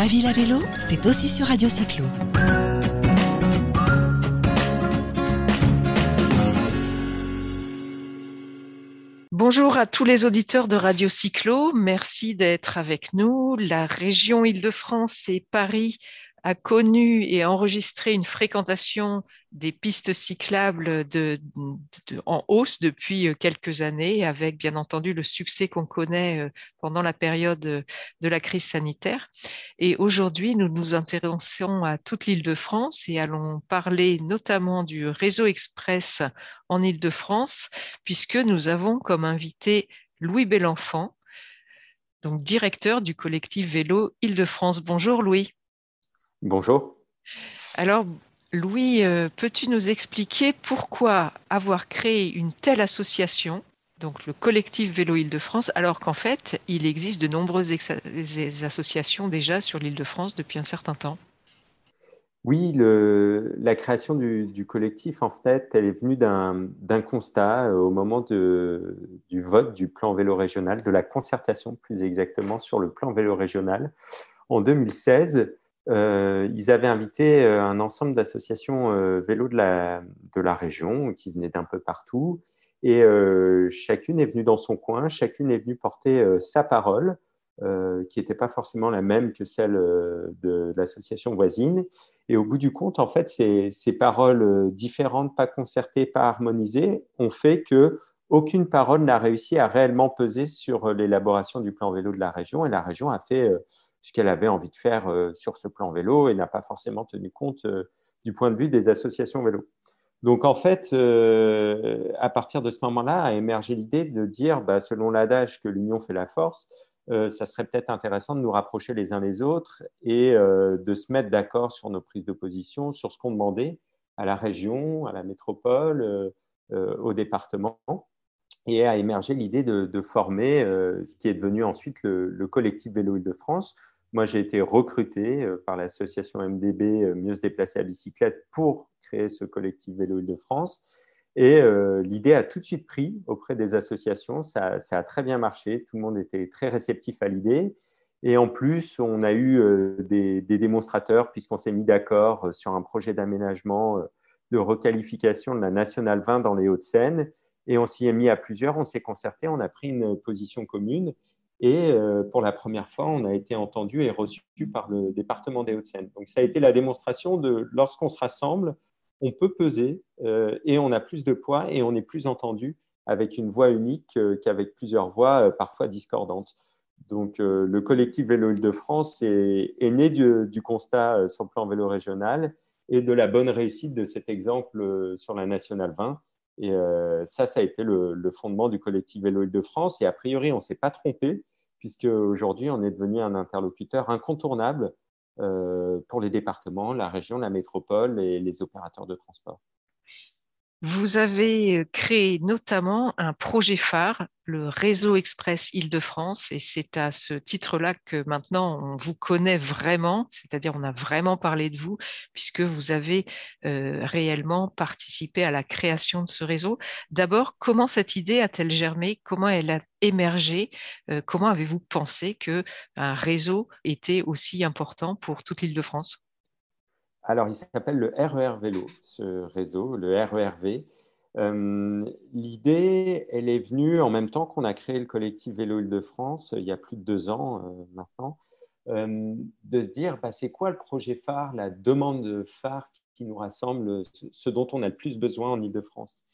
Ma ville à vélo, c'est aussi sur Radio Cyclo. Bonjour à tous les auditeurs de Radio Cyclo. Merci d'être avec nous. La région Île-de-France et Paris a connu et enregistré une fréquentation des pistes cyclables en hausse depuis euh, quelques années, avec bien entendu le succès qu'on connaît euh, pendant la période euh, de la crise sanitaire. Et aujourd'hui, nous nous intéressons à toute l'île de France et allons parler notamment du réseau express en île de France, puisque nous avons comme invité Louis Belenfant, donc directeur du collectif Vélo Île-de-France. Bonjour Louis. Bonjour. Alors, Louis, euh, peux-tu nous expliquer pourquoi avoir créé une telle association, donc le collectif Vélo Île-de-France, alors qu'en fait, il existe de nombreuses associations déjà sur l'Île-de-France depuis un certain temps? Oui, la création du, collectif, en fait, elle est venue d'un constat euh, au moment du vote du plan vélo régional, de la concertation plus exactement sur le plan vélo régional en 2016 euh, ils avaient invité euh, un ensemble d'associations euh, vélo de la, de la région qui venaient d'un peu partout. Et chacune est venue dans son coin, chacune est venue porter sa parole, qui n'était pas forcément la même que celle de l'association voisine. Et au bout du compte, en fait, ces, ces paroles différentes, pas concertées, pas harmonisées, ont fait que aucune parole n'a réussi à réellement peser sur l'élaboration du plan vélo de la région. Et la région a fait ce qu'elle avait envie de faire euh, sur ce plan vélo et n'a pas forcément tenu compte euh, du point de vue des associations vélo. Donc en fait, euh, à partir de ce moment-là, a émergé l'idée de dire, bah, selon l'adage que l'union fait la force, ça serait peut-être intéressant de nous rapprocher les uns les autres et de se mettre d'accord sur nos prises de position, sur ce qu'on demandait à la région, à la métropole, au département. Et a émergé l'idée de, former ce qui est devenu ensuite le, le collectif Vélo Île-de-France, moi, j'ai été recruté euh, par l'association MDB euh, Mieux se déplacer à bicyclette pour créer ce collectif Vélo Île-de-France. Et euh, l'idée a tout de suite pris auprès des associations. Ça, a très bien marché. Tout le monde était très réceptif à l'idée. Et en plus, on a eu des, démonstrateurs puisqu'on s'est mis d'accord sur un projet d'aménagement de requalification de la Nationale 20 dans les Hauts-de-Seine. Et on s'y est mis à plusieurs, on s'est concerté, on a pris une position commune. Et euh, pour la première fois, on a été entendu et reçu par le département des Hauts-de-Seine. Donc ça a été la démonstration de lorsqu'on se rassemble, on peut peser euh, et on a plus de poids et on est plus entendu avec une voix unique euh, qu'avec plusieurs voix parfois discordantes. Donc le collectif Vélo Île-de-France est, né du, constat sur le plan vélo régional et de la bonne réussite de cet exemple sur la Nationale 20. Et ça, ça a été le, fondement du collectif Vélo Île-de-France. Et a priori, on ne s'est pas trompé puisque aujourd'hui, on est devenu un interlocuteur incontournable euh, pour les départements, la région, la métropole et les opérateurs de transport. Vous avez euh, créé notamment un projet phare, le réseau express Île-de-France, et c'est à ce titre-là que maintenant on vous connaît vraiment, c'est-à-dire on a vraiment parlé de vous, puisque vous avez euh, réellement participé à la création de ce réseau. D'abord, comment cette idée a-t-elle germé? Comment elle a émergé? Euh, Comment avez-vous pensé que un réseau était aussi important pour toute l'Île-de-France? Alors, il s'appelle le RER e Vélo, ce réseau, le RERV. Euh, L'idée, elle est venue en même temps qu'on a créé le collectif Vélo Île-de-France, il y a plus de deux ans euh, maintenant, euh, de se dire, bah, c'est quoi le projet phare, la demande phare qui nous rassemble, ce dont on a le plus besoin en Île-de-France?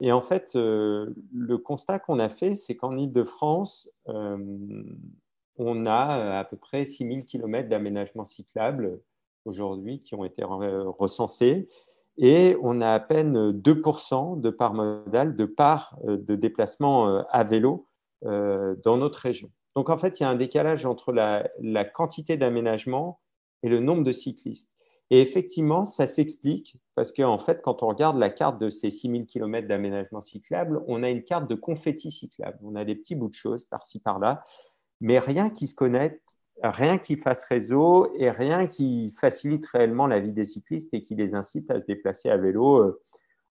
Et en fait, euh, le constat qu'on a fait, c'est qu'en Île-de-France, on a à peu près 6000 km d'aménagement cyclable aujourd'hui qui ont été recensés. Et on a à peine 2% de part modale, de part euh, de déplacement euh, à vélo euh, dans notre région. Donc en fait, il y a un décalage entre la, quantité d'aménagement et le nombre de cyclistes. Et effectivement, ça s'explique parce qu'en fait, quand on regarde la carte de ces 6000 km d'aménagement cyclable, on a une carte de confetti cyclable. On a des petits bouts de choses par-ci, par-là, mais rien qui se connecte rien qui fasse réseau et rien qui facilite réellement la vie des cyclistes et qui les incite à se déplacer à vélo euh,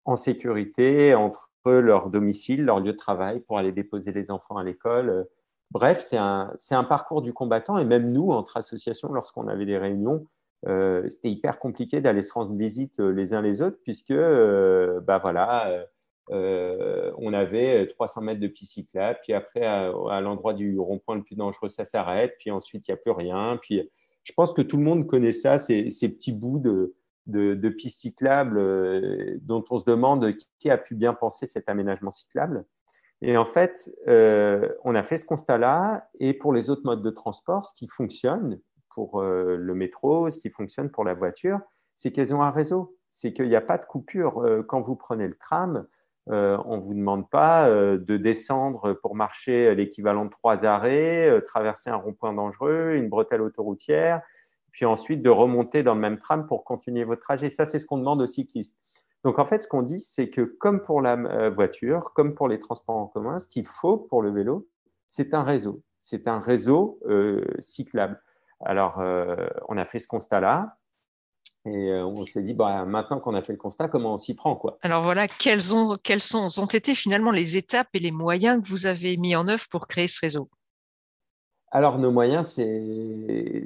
en sécurité entre leur domicile, leur lieu de travail pour aller déposer les enfants à l'école, euh, bref, c'est un, parcours du combattant. Et même nous, entre associations, lorsqu'on avait des réunions, euh, c'était hyper compliqué d'aller se rendre visite les uns les autres, puisque bah voilà, on avait 300 mètres de piste cyclable, puis après, à, l'endroit du rond-point le plus dangereux, ça s'arrête, puis ensuite, il n'y a plus rien. Puis je pense que tout le monde connaît ça, ces, petits bouts de, de, de pistes euh, dont on se demande qui a pu bien penser cet aménagement cyclable. Et en fait, euh, on a fait ce constat-là. Et pour les autres modes de transport, ce qui fonctionne pour euh, le métro, ce qui fonctionne pour la voiture, c'est qu'elles ont un réseau. C'est qu'il n'y a pas de coupure. quand vous prenez le tram, on ne vous demande pas de descendre pour marcher l'équivalent de trois arrêts, traverser un rond-point dangereux, une bretelle autoroutière, puis ensuite de remonter dans le même tram pour continuer votre trajet. Ça, c'est ce qu'on demande aux cyclistes. Donc, en fait, ce qu'on dit, c'est que comme pour la euh, voiture, comme pour les transports en commun, ce qu'il faut pour le vélo, c'est un réseau. C'est un réseau euh, cyclable. Alors, euh, on a fait ce constat-là. Et on s'est dit, bah, maintenant qu'on a fait le constat, comment on s'y prend quoi. Alors voilà, quelles ont, quelles sont, ont été finalement les étapes et les moyens que vous avez mis en œuvre pour créer ce réseau? Alors, nos moyens,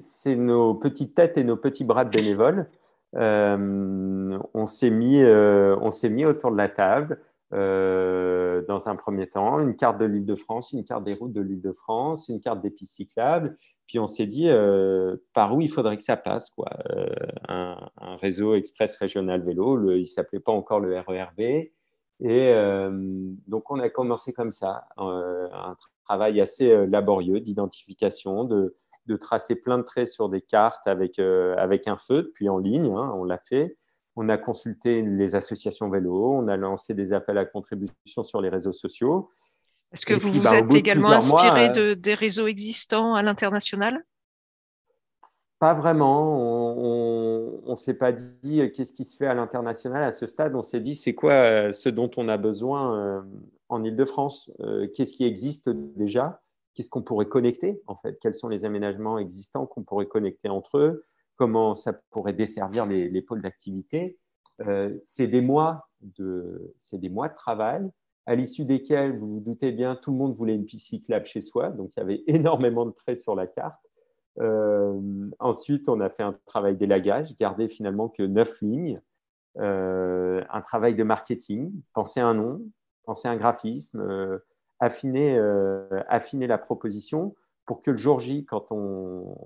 c'est nos petites têtes et nos petits bras de bénévoles. Euh, on s'est mis, euh, mis, autour de la table euh, dans un premier temps, une carte de l'île de France, une carte des routes de l'île de France, une carte des pistes cyclables. Puis on s'est dit par où il faudrait que ça passe. Quoi. Un, réseau express régional vélo, il ne s'appelait pas encore le RERV. Et donc on a commencé comme ça, un travail assez euh, laborieux d'identification, de, tracer plein de traits sur des cartes avec, euh, avec un feu, puis en ligne, hein, on l'a fait. On a consulté les associations vélo, on a lancé des appels à contribution sur les réseaux sociaux. Est-ce que vous vous bah, êtes également inspiré euh, de, des réseaux existants à l'international? Pas vraiment. On ne s'est pas dit qu'est-ce qui se fait à l'international à ce stade. On s'est dit c'est quoi ce dont on a besoin en Ile-de-France euh, Qu'est-ce qui existe déjà? Qu'est-ce qu'on pourrait connecter en fait? Quels sont les aménagements existants qu'on pourrait connecter entre eux? Comment ça pourrait desservir les, pôles d'activité. Euh, C'est des mois de, c'est des mois de travail. À l'issue desquels, vous vous doutez bien, tout le monde voulait une piste cyclable chez soi, donc il y avait énormément de traits sur la carte. Euh, ensuite, on a fait un travail d'élagage, garder finalement que neuf lignes, un travail de marketing, penser un nom, penser un graphisme, euh, affiner, euh, affiner la proposition pour que le jour J, quand on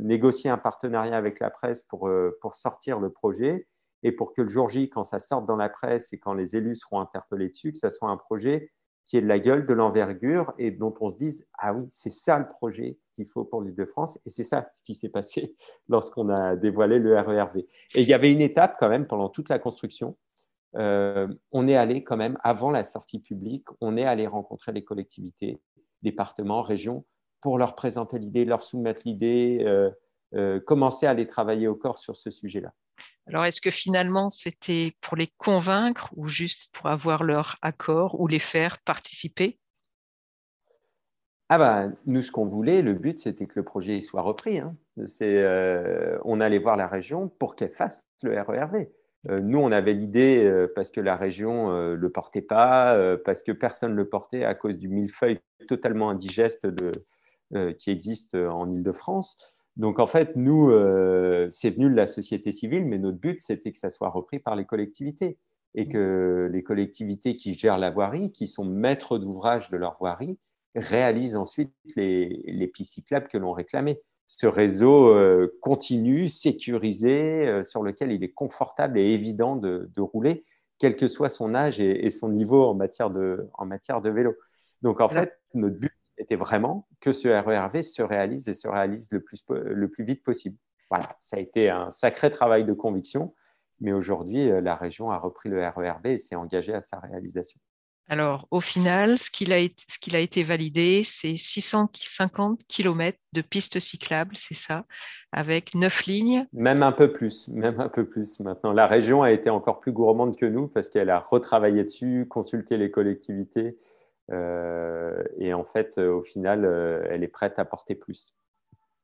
négocie un partenariat avec la presse pour, euh, pour sortir le projet, et pour que le jour J, quand ça sorte dans la presse et quand les élus seront interpellés dessus, que ça soit un projet qui est de la gueule, de l'envergure et dont on se dise Ah oui, c'est ça le projet qu'il faut pour l'île de France. Et c'est ça ce qui s'est passé lorsqu'on a dévoilé le RERV. Et il y avait une étape quand même pendant toute la construction euh, on est allé quand même, avant la sortie publique, on est allé rencontrer les collectivités, départements, régions, pour leur présenter l'idée, leur soumettre l'idée, euh, euh, commencer à aller travailler au corps sur ce sujet-là. Alors, est-ce que finalement, c'était pour les convaincre ou juste pour avoir leur accord ou les faire participer? Ah bah, nous, ce qu'on voulait, le but, c'était que le projet soit repris. Hein. on allait voir la région pour qu'elle fasse le RERV. Euh, nous, on avait l'idée, euh, parce que la région ne euh, le portait pas, parce que personne ne le portait à cause du millefeuille totalement indigeste qui existe en Ile-de-France. Donc, en fait, nous, c'est venu de la société civile, mais notre but, c'était que ça soit repris par les collectivités et que les collectivités qui gèrent la voirie, qui sont maîtres d'ouvrage de leur voirie, réalisent ensuite les, les pistes cyclables que l'on réclamait ce réseau euh, continu, sécurisé, euh, sur lequel il est confortable et évident de, rouler, quel que soit son âge et, son niveau en matière, de, en matière de vélo. Donc en fait, notre but était vraiment que ce RERV se réalise et se réalise le plus, le plus vite possible. Voilà, ça a été un sacré travail de conviction, mais aujourd'hui, euh, la région a repris le RERV et s'est engagée à sa réalisation. Alors, au final, ce qu'il a, été validé, c'est 650 km de pistes cyclables, c'est ça, avec neuf lignes. Même un peu plus, même un peu plus maintenant. La région a été encore plus gourmande que nous parce qu'elle a retravaillé dessus, consulté les collectivités. Euh, et en fait, au final, euh, elle est prête à porter plus.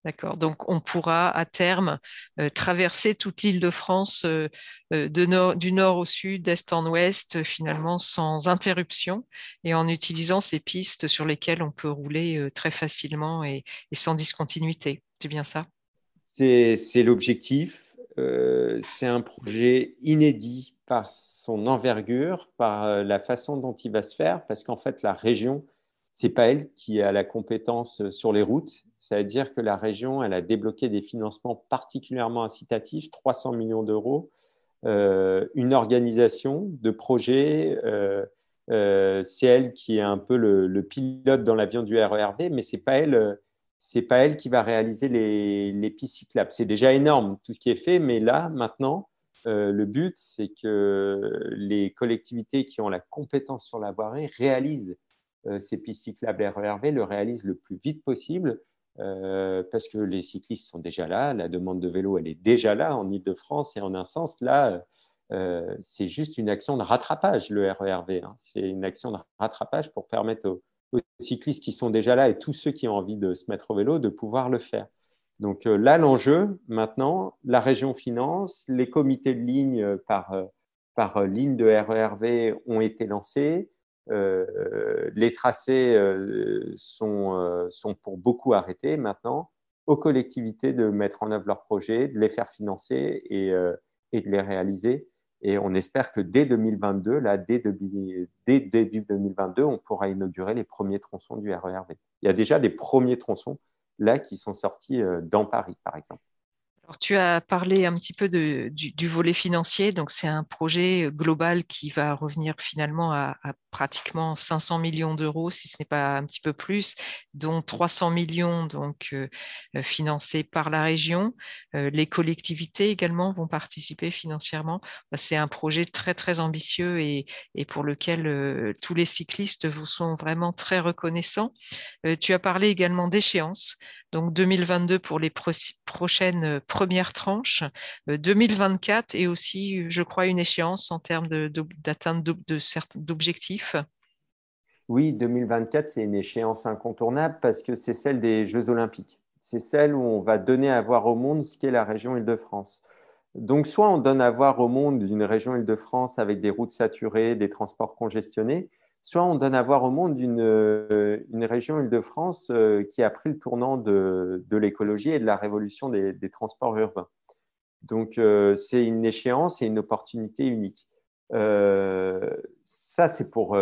D'accord. Donc, on pourra à terme euh, traverser toute l'île de France euh, euh, de nord, du nord au sud, d'est en ouest, finalement sans interruption et en utilisant ces pistes sur lesquelles on peut rouler très facilement et, sans discontinuité. C'est bien ça? C'est l'objectif. C'est un projet inédit par son envergure, par la façon dont il va se faire, parce qu'en fait, la région, c'est pas elle qui a la compétence sur les routes, ça veut dire que la région, elle a débloqué des financements particulièrement incitatifs, 300 millions d'euros, euh, une organisation de projet. Euh, euh, c'est elle qui est un peu le, pilote dans l'avion du RERV, mais c'est pas elle. C'est pas elle qui va réaliser les, les pistes cyclables. C'est déjà énorme tout ce qui est fait, mais là maintenant, le but c'est que les collectivités qui ont la compétence sur la voirie réalisent ces pistes cyclables RERV, le réalisent le plus vite possible euh, parce que les cyclistes sont déjà là, la demande de vélo, elle est déjà là en Ile-de-France, et en un sens, là, euh, c'est juste une action de rattrapage, le RERV. Hein. C'est une action de rattrapage pour permettre aux, cyclistes qui sont déjà là et tous ceux qui ont envie de se mettre au vélo de pouvoir le faire. Donc euh, là, l'enjeu, maintenant, la région finance, les comités de ligne par, par ligne de RERV ont été lancés. Euh, les tracés euh, sont, euh, sont pour beaucoup arrêtés maintenant aux collectivités de mettre en œuvre leurs projets, de les faire financer et, et de les réaliser. Et on espère que dès 2022, là, dès, début 2022, on pourra inaugurer les premiers tronçons du RERV. Il y a déjà des premiers tronçons là qui sont sortis dans Paris, par exemple tu as parlé un petit peu du, volet financier. Donc, c'est un projet global qui va revenir finalement à, pratiquement 500 millions d'euros, si ce n'est pas un petit peu plus, dont 300 millions donc euh, euh, financés par la région. Euh, les collectivités également vont participer financièrement. Bah, c'est un projet très très ambitieux et, pour lequel tous les cyclistes vous sont vraiment très reconnaissants. tu as parlé également d'échéances donc 2022 pour les prochaines euh, premières tranches, 2024 et aussi, je crois, une échéance en termes d'atteinte d'objectifs. Oui, 2024, c'est une échéance incontournable parce que c'est celle des Jeux olympiques. C'est celle où on va donner à voir au monde ce qu'est la région Île-de-France. Donc, soit on donne à voir au monde une région Île-de-France avec des routes saturées, des transports congestionnés, soit on donne à voir au monde une, euh, région Île-de-France euh, qui a pris le tournant de, l'écologie et de la révolution des, transports urbains. Donc, euh, c'est une échéance et une opportunité unique. ça, c'est pour,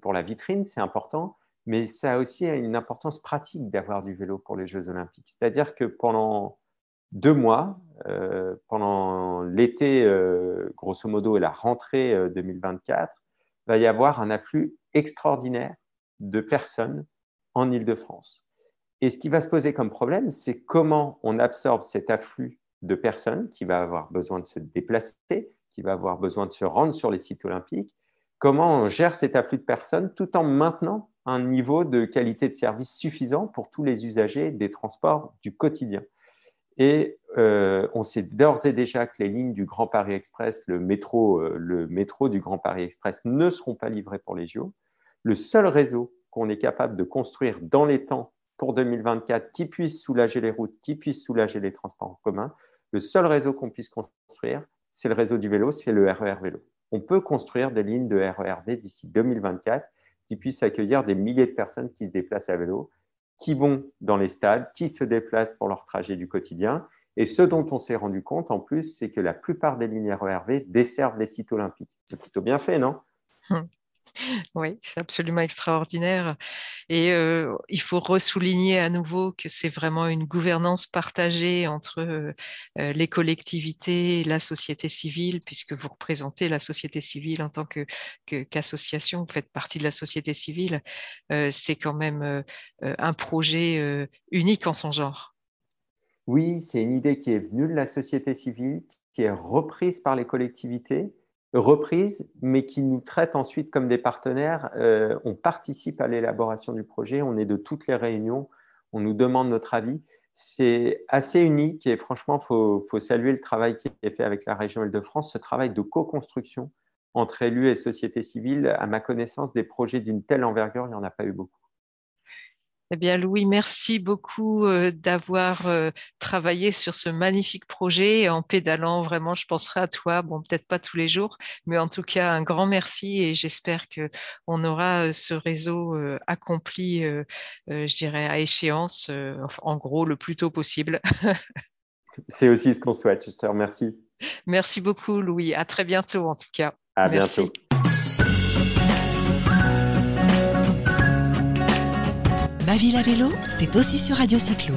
pour la vitrine, c'est important, mais ça a aussi une importance pratique d'avoir du vélo pour les Jeux olympiques. C'est-à-dire que pendant deux mois, pendant l'été, grosso modo, et la rentrée 2024, va y avoir un afflux extraordinaire de personnes en Ile-de-France. Et ce qui va se poser comme problème, c'est comment on absorbe cet afflux de personnes qui va avoir besoin de se déplacer, qui va avoir besoin de se rendre sur les sites olympiques, comment on gère cet afflux de personnes tout en maintenant un niveau de qualité de service suffisant pour tous les usagers des transports du quotidien. Et euh, on sait d'ores et déjà que les lignes du Grand Paris Express, le métro, euh, le métro du Grand Paris Express ne seront pas livrés pour les JO le seul réseau qu'on est capable de construire dans les temps pour 2024 qui puisse soulager les routes, qui puisse soulager les transports en commun, le seul réseau qu'on puisse construire, c'est le réseau du vélo, c'est le RER vélo. On peut construire des lignes de RERV d'ici 2024 qui puissent accueillir des milliers de personnes qui se déplacent à vélo, qui vont dans les stades, qui se déplacent pour leur trajet du quotidien. Et ce dont on s'est rendu compte en plus, c'est que la plupart des lignes RERV desservent les sites olympiques. C'est plutôt bien fait, non? Hum. Oui, c'est absolument extraordinaire. Et il faut ressouligner à nouveau que c'est vraiment une gouvernance partagée entre les collectivités et la société civile, puisque vous représentez la société civile en tant qu'association, vous faites partie de la société civile. c'est quand même un projet unique en son genre. Oui, c'est une idée qui est venue de la société civile, qui est reprise par les collectivités reprise, mais qui nous traite ensuite comme des partenaires. Euh, on participe à l'élaboration du projet, on est de toutes les réunions, on nous demande notre avis. C'est assez unique et franchement, il faut, saluer le travail qui est fait avec la région Île-de-France, ce travail de co-construction entre élus et société civile. À ma connaissance, des projets d'une telle envergure, il n'y en a pas eu beaucoup. Eh bien, Louis, merci beaucoup euh, d'avoir euh, travaillé sur ce magnifique projet en pédalant. Vraiment, je penserai à toi. Bon, peut-être pas tous les jours, mais en tout cas, un grand merci et j'espère que on aura euh, ce réseau accompli, je dirais, à échéance, en gros, le plus tôt possible. C'est aussi ce qu'on souhaite. Je te remercie. Merci beaucoup, Louis. À très bientôt, en tout cas. À bientôt. Ma ville à vélo, c'est aussi sur Radio Cyclo.